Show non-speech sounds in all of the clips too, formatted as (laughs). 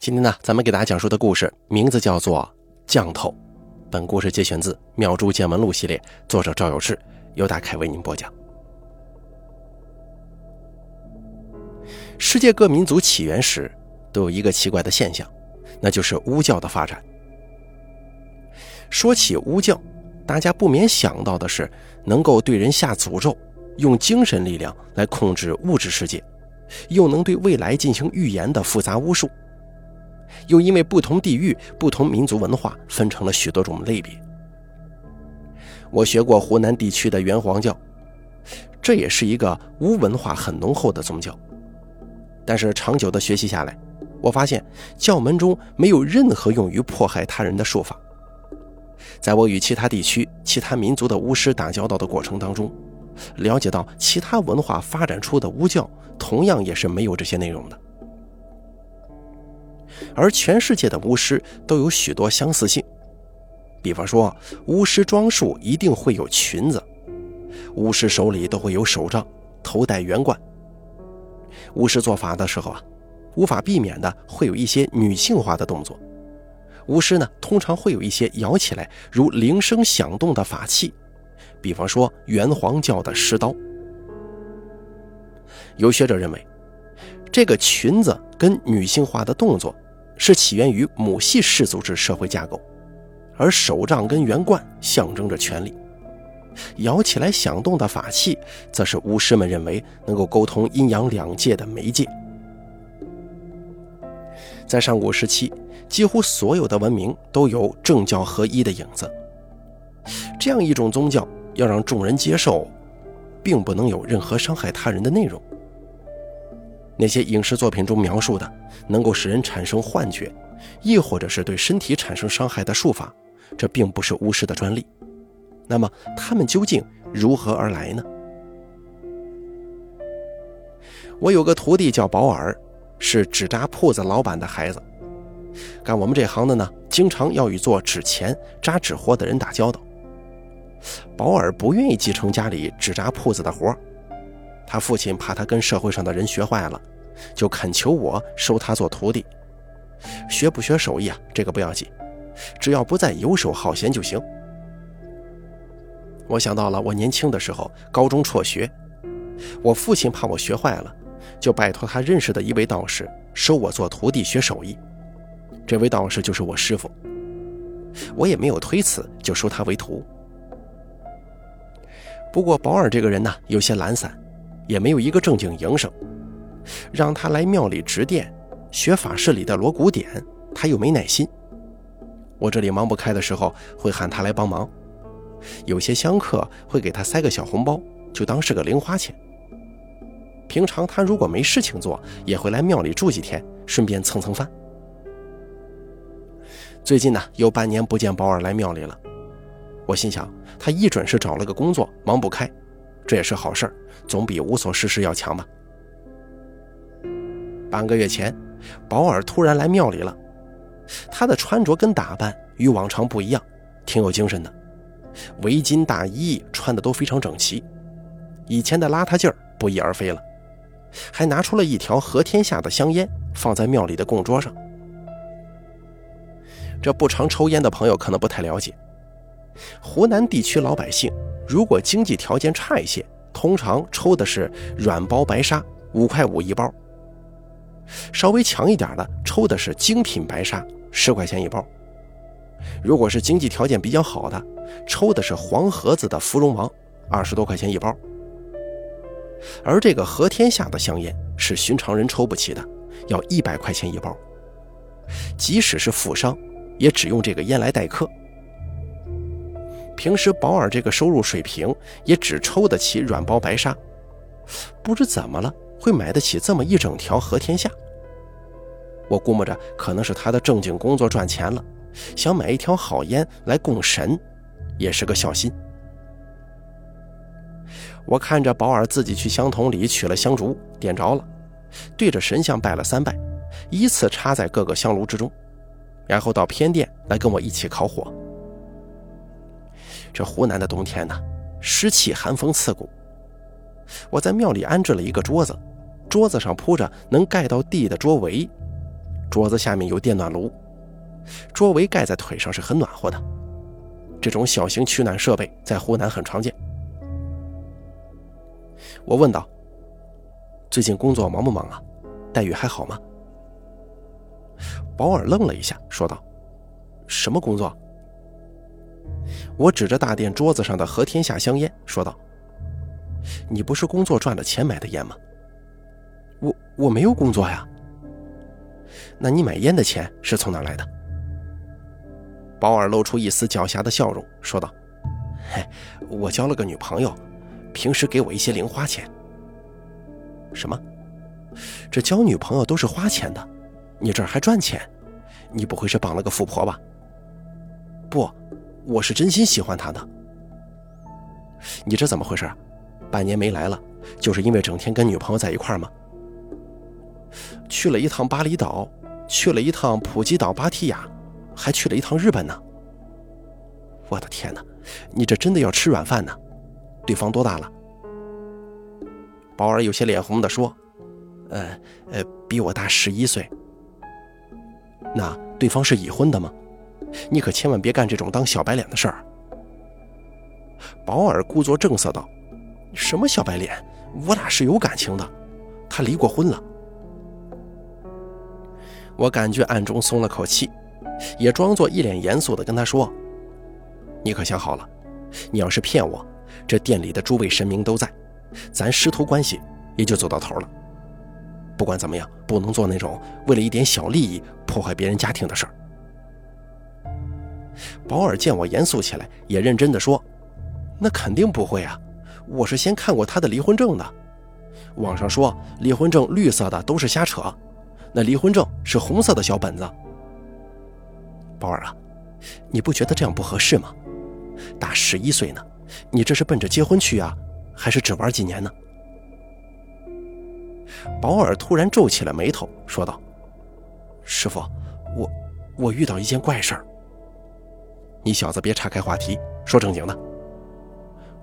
今天呢，咱们给大家讲述的故事名字叫做《降头》。本故事节选自《妙珠见闻录》系列，作者赵有志，由大凯为您播讲。世界各民族起源时都有一个奇怪的现象，那就是巫教的发展。说起巫教，大家不免想到的是能够对人下诅咒，用精神力量来控制物质世界，又能对未来进行预言的复杂巫术。又因为不同地域、不同民族文化，分成了许多种类别。我学过湖南地区的元皇教，这也是一个巫文化很浓厚的宗教。但是长久的学习下来，我发现教门中没有任何用于迫害他人的术法。在我与其他地区、其他民族的巫师打交道的过程当中，了解到其他文化发展出的巫教，同样也是没有这些内容的。而全世界的巫师都有许多相似性，比方说，巫师装束一定会有裙子，巫师手里都会有手杖，头戴圆冠。巫师做法的时候啊，无法避免的会有一些女性化的动作。巫师呢，通常会有一些摇起来如铃声响动的法器，比方说元皇教的石刀。有学者认为，这个裙子跟女性化的动作。是起源于母系氏族制社会架构，而手杖跟圆冠象征着权力，摇起来响动的法器，则是巫师们认为能够沟通阴阳两界的媒介。在上古时期，几乎所有的文明都有政教合一的影子。这样一种宗教要让众人接受，并不能有任何伤害他人的内容。那些影视作品中描述的能够使人产生幻觉，亦或者是对身体产生伤害的术法，这并不是巫师的专利。那么，他们究竟如何而来呢？我有个徒弟叫保尔，是纸扎铺子老板的孩子。干我们这行的呢，经常要与做纸钱、扎纸活的人打交道。保尔不愿意继承家里纸扎铺子的活他父亲怕他跟社会上的人学坏了，就恳求我收他做徒弟。学不学手艺啊？这个不要紧，只要不再游手好闲就行。我想到了我年轻的时候，高中辍学，我父亲怕我学坏了，就拜托他认识的一位道士收我做徒弟学手艺。这位道士就是我师傅，我也没有推辞，就收他为徒。不过保尔这个人呢，有些懒散。也没有一个正经营生，让他来庙里值殿学法事里的锣鼓点，他又没耐心。我这里忙不开的时候，会喊他来帮忙。有些香客会给他塞个小红包，就当是个零花钱。平常他如果没事情做，也会来庙里住几天，顺便蹭蹭饭。最近呢，有半年不见保尔来庙里了，我心想他一准是找了个工作，忙不开。这也是好事总比无所事事要强吧。半个月前，保尔突然来庙里了。他的穿着跟打扮与往常不一样，挺有精神的，围巾大衣穿的都非常整齐，以前的邋遢劲儿不翼而飞了，还拿出了一条和天下的香烟放在庙里的供桌上。这不常抽烟的朋友可能不太了解，湖南地区老百姓。如果经济条件差一些，通常抽的是软包白沙，五块五一包；稍微强一点的，抽的是精品白沙，十块钱一包。如果是经济条件比较好的，抽的是黄盒子的芙蓉王，二十多块钱一包。而这个和天下的香烟是寻常人抽不起的，要一百块钱一包。即使是富商，也只用这个烟来待客。平时保尔这个收入水平也只抽得起软包白沙，不知怎么了会买得起这么一整条和天下。我估摸着可能是他的正经工作赚钱了，想买一条好烟来供神，也是个孝心。我看着保尔自己去香筒里取了香烛，点着了，对着神像拜了三拜，依次插在各个香炉之中，然后到偏殿来跟我一起烤火。这湖南的冬天呢，湿气寒风刺骨。我在庙里安置了一个桌子，桌子上铺着能盖到地的桌围，桌子下面有电暖炉，桌围盖在腿上是很暖和的。这种小型取暖设备在湖南很常见。我问道：“最近工作忙不忙啊？待遇还好吗？”保尔愣了一下，说道：“什么工作？”我指着大殿桌子上的和天下香烟，说道：“你不是工作赚了钱买的烟吗？”“我我没有工作呀。”“那你买烟的钱是从哪来的？”保尔露出一丝狡黠的笑容，说道：“嘿，我交了个女朋友，平时给我一些零花钱。”“什么？这交女朋友都是花钱的？你这儿还赚钱？你不会是绑了个富婆吧？”“不。”我是真心喜欢他的，你这怎么回事？半年没来了，就是因为整天跟女朋友在一块儿吗？去了一趟巴厘岛，去了一趟普吉岛芭提雅，还去了一趟日本呢。我的天哪，你这真的要吃软饭呢？对方多大了？宝儿有些脸红的说：“呃呃，比我大十一岁。那对方是已婚的吗？”你可千万别干这种当小白脸的事儿。保尔故作正色道：“什么小白脸？我俩是有感情的，他离过婚了。”我感觉暗中松了口气，也装作一脸严肃的跟他说：“你可想好了，你要是骗我，这店里的诸位神明都在，咱师徒关系也就走到头了。不管怎么样，不能做那种为了一点小利益破坏别人家庭的事儿。”保尔见我严肃起来，也认真的说：“那肯定不会啊，我是先看过他的离婚证的。网上说离婚证绿色的都是瞎扯，那离婚证是红色的小本子。保尔啊，你不觉得这样不合适吗？大十一岁呢，你这是奔着结婚去啊，还是只玩几年呢？”保尔突然皱起了眉头，说道：“师傅，我我遇到一件怪事儿。”你小子别岔开话题，说正经的。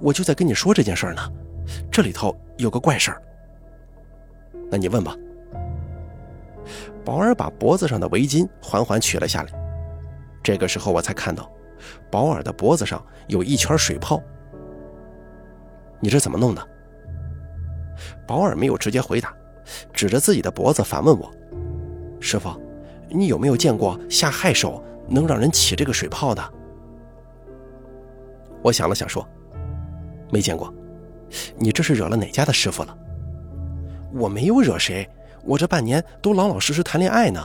我就在跟你说这件事呢，这里头有个怪事儿。那你问吧。宝儿把脖子上的围巾缓缓取了下来，这个时候我才看到，宝儿的脖子上有一圈水泡。你这怎么弄的？宝儿没有直接回答，指着自己的脖子反问我：“师傅，你有没有见过下害手能让人起这个水泡的？”我想了想，说：“没见过，你这是惹了哪家的师傅了？”我没有惹谁，我这半年都老老实实谈恋爱呢。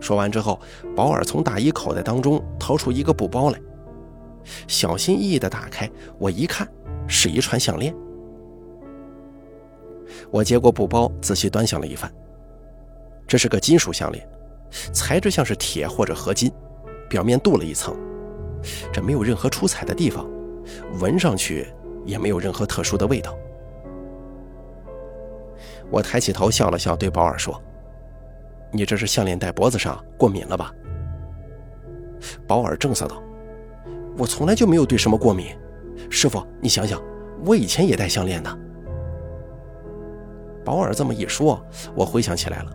说完之后，保尔从大衣口袋当中掏出一个布包来，小心翼翼地打开，我一看，是一串项链。我接过布包，仔细端详了一番，这是个金属项链，材质像是铁或者合金，表面镀了一层。这没有任何出彩的地方，闻上去也没有任何特殊的味道。我抬起头笑了笑，对保尔说：“你这是项链戴脖子上过敏了吧？”保尔正色道：“我从来就没有对什么过敏。师傅，你想想，我以前也戴项链的。”保尔这么一说，我回想起来了，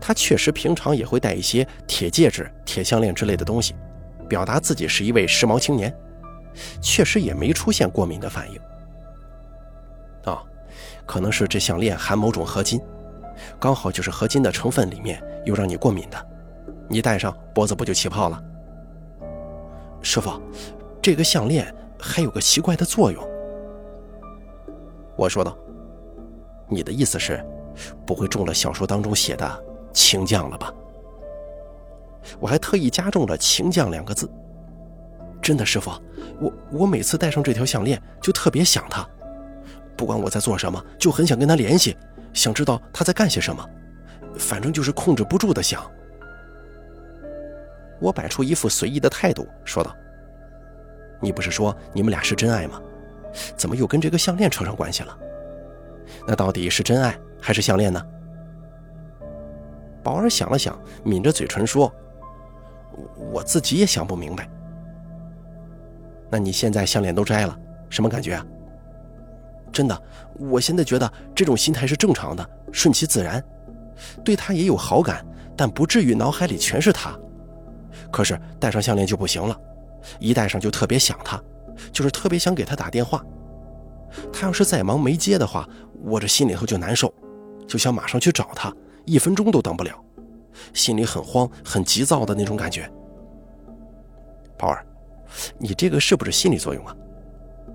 他确实平常也会戴一些铁戒指、铁项链之类的东西。表达自己是一位时髦青年，确实也没出现过敏的反应。啊，可能是这项链含某种合金，刚好就是合金的成分里面有让你过敏的，你戴上脖子不就起泡了？师傅，这个项链还有个奇怪的作用。我说道：“你的意思是，不会中了小说当中写的情将了吧？”我还特意加重了“情将”两个字。真的，师傅，我我每次戴上这条项链就特别想他，不管我在做什么，就很想跟他联系，想知道他在干些什么，反正就是控制不住的想。我摆出一副随意的态度，说道：“你不是说你们俩是真爱吗？怎么又跟这个项链扯上关系了？那到底是真爱还是项链呢？”宝儿想了想，抿着嘴唇说。我自己也想不明白。那你现在项链都摘了，什么感觉啊？真的，我现在觉得这种心态是正常的，顺其自然。对他也有好感，但不至于脑海里全是他。可是戴上项链就不行了，一戴上就特别想他，就是特别想给他打电话。他要是再忙没接的话，我这心里头就难受，就想马上去找他，一分钟都等不了，心里很慌、很急躁的那种感觉。宝儿，你这个是不是心理作用啊？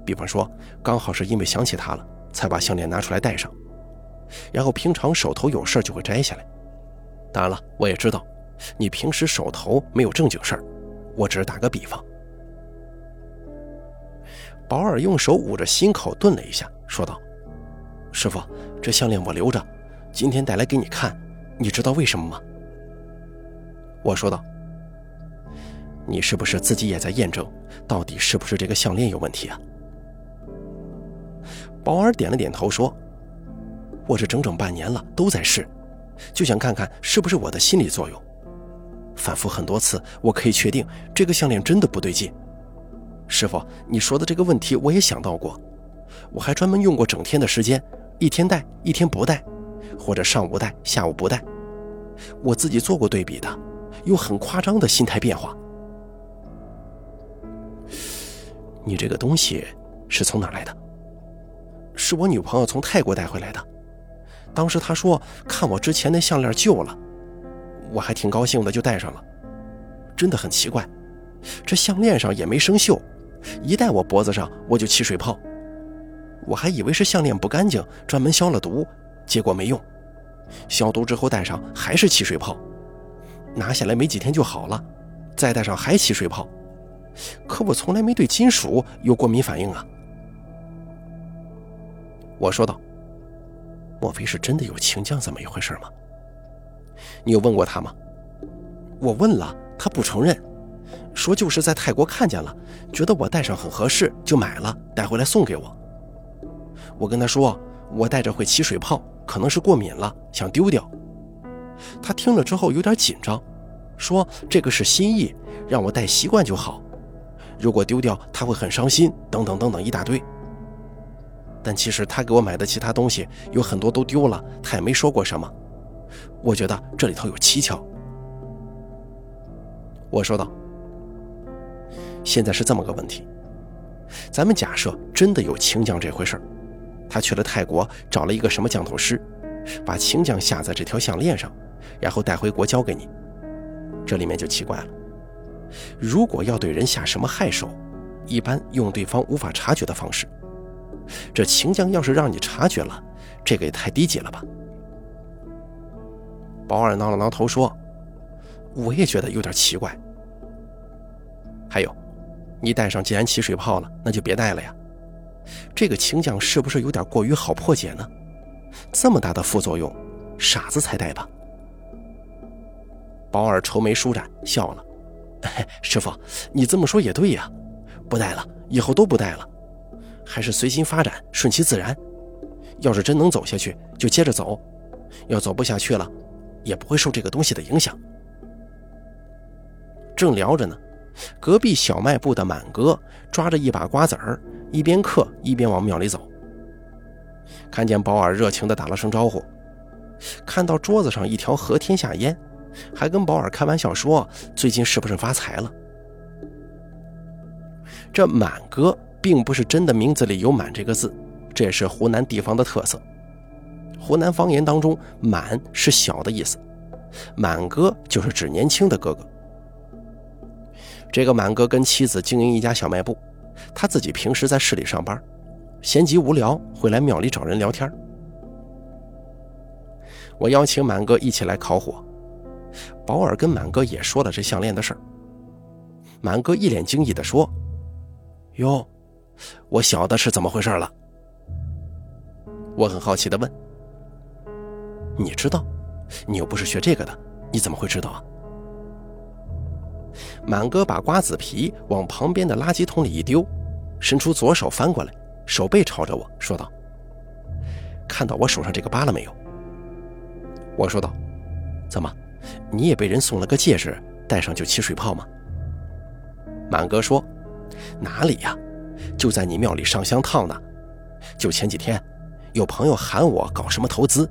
比方说，刚好是因为想起他了，才把项链拿出来戴上，然后平常手头有事就会摘下来。当然了，我也知道。你平时手头没有正经事儿，我只是打个比方。保尔用手捂着心口，顿了一下，说道：“师傅，这项链我留着，今天带来给你看，你知道为什么吗？”我说道：“你是不是自己也在验证，到底是不是这个项链有问题啊？”保尔点了点头，说：“我这整整半年了，都在试，就想看看是不是我的心理作用。”反复很多次，我可以确定这个项链真的不对劲。师傅，你说的这个问题我也想到过，我还专门用过整天的时间，一天戴一天不戴，或者上午戴下午不戴，我自己做过对比的，有很夸张的心态变化。你这个东西是从哪来的？是我女朋友从泰国带回来的，当时她说看我之前那项链旧了。我还挺高兴的，就戴上了。真的很奇怪，这项链上也没生锈，一戴我脖子上我就起水泡。我还以为是项链不干净，专门消了毒，结果没用。消毒之后戴上还是起水泡，拿下来没几天就好了，再戴上还起水泡。可我从来没对金属有过敏反应啊。我说道：“莫非是真的有情将这么一回事吗？”你有问过他吗？我问了，他不承认，说就是在泰国看见了，觉得我戴上很合适，就买了，带回来送给我。我跟他说，我戴着会起水泡，可能是过敏了，想丢掉。他听了之后有点紧张，说这个是心意，让我戴习惯就好，如果丢掉他会很伤心，等等等等一大堆。但其实他给我买的其他东西有很多都丢了，他也没说过什么。我觉得这里头有蹊跷。我说道：“现在是这么个问题，咱们假设真的有清江这回事儿，他去了泰国找了一个什么降头师，把情将下在这条项链上，然后带回国交给你。这里面就奇怪了，如果要对人下什么害手，一般用对方无法察觉的方式。这情将要是让你察觉了，这个也太低级了吧？”保尔挠了挠头说：“我也觉得有点奇怪。还有，你戴上既然起水泡了，那就别戴了呀。这个情将是不是有点过于好破解呢？这么大的副作用，傻子才戴吧？”保尔愁眉舒展，笑了：“ (laughs) 师傅，你这么说也对呀，不戴了，以后都不戴了，还是随心发展，顺其自然。要是真能走下去，就接着走；要走不下去了。”也不会受这个东西的影响。正聊着呢，隔壁小卖部的满哥抓着一把瓜子儿，一边嗑一边往庙里走。看见保尔，热情地打了声招呼。看到桌子上一条和天下烟，还跟保尔开玩笑说：“最近是不是发财了？”这满哥并不是真的名字里有“满”这个字，这也是湖南地方的特色。湖南方言当中，“满”是小的意思，“满哥”就是指年轻的哥哥。这个满哥跟妻子经营一家小卖部，他自己平时在市里上班，闲极无聊会来庙里找人聊天。我邀请满哥一起来烤火，保尔跟满哥也说了这项链的事儿。满哥一脸惊异地说：“哟，我晓得是怎么回事了。”我很好奇地问。你知道，你又不是学这个的，你怎么会知道啊？满哥把瓜子皮往旁边的垃圾桶里一丢，伸出左手翻过来，手背朝着我说道：“看到我手上这个疤了没有？”我说道：“怎么，你也被人送了个戒指，戴上就起水泡吗？”满哥说：“哪里呀，就在你庙里上香烫呢。就前几天，有朋友喊我搞什么投资。”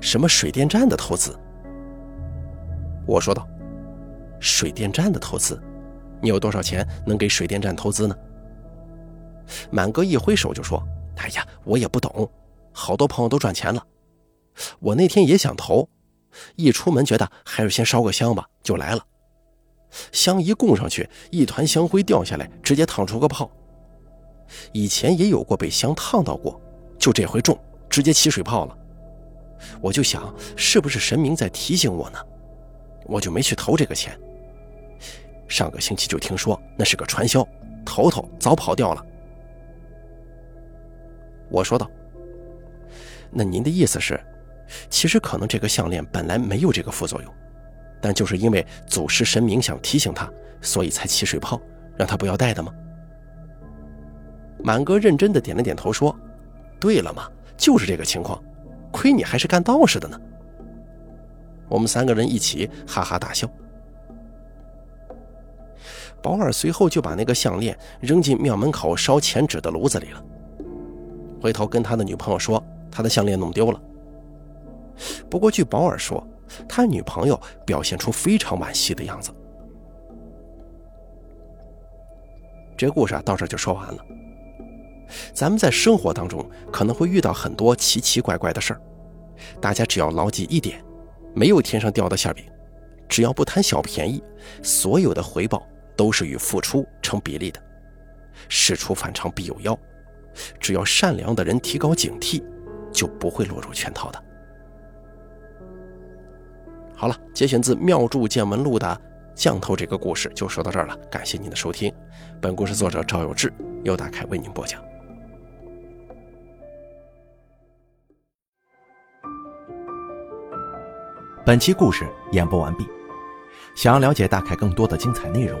什么水电站的投资？我说道：“水电站的投资，你有多少钱能给水电站投资呢？”满哥一挥手就说：“哎呀，我也不懂，好多朋友都赚钱了。我那天也想投，一出门觉得还是先烧个香吧，就来了。香一供上去，一团香灰掉下来，直接烫出个泡。以前也有过被香烫到过，就这回中，直接起水泡了。我就想，是不是神明在提醒我呢？我就没去投这个钱。上个星期就听说那是个传销，头头早跑掉了。”我说道：“那您的意思是，其实可能这个项链本来没有这个副作用，但就是因为祖师神明想提醒他，所以才起水泡，让他不要戴的吗？”满哥认真的点了点头，说：“对了嘛，就是这个情况，亏你还是干道士的呢。”我们三个人一起哈哈大笑。宝二随后就把那个项链扔进庙门口烧钱纸的炉子里了。回头跟他的女朋友说，他的项链弄丢了。不过据保尔说，他女朋友表现出非常惋惜的样子。这故事啊，到这就说完了。咱们在生活当中可能会遇到很多奇奇怪怪的事儿，大家只要牢记一点：没有天上掉的馅饼，只要不贪小便宜，所有的回报都是与付出成比例的，事出反常必有妖。只要善良的人提高警惕，就不会落入圈套的。好了，节选自《妙著见闻录》的降头这个故事就说到这儿了，感谢您的收听。本故事作者赵有志，由大凯为您播讲。本期故事演播完毕。想要了解大凯更多的精彩内容，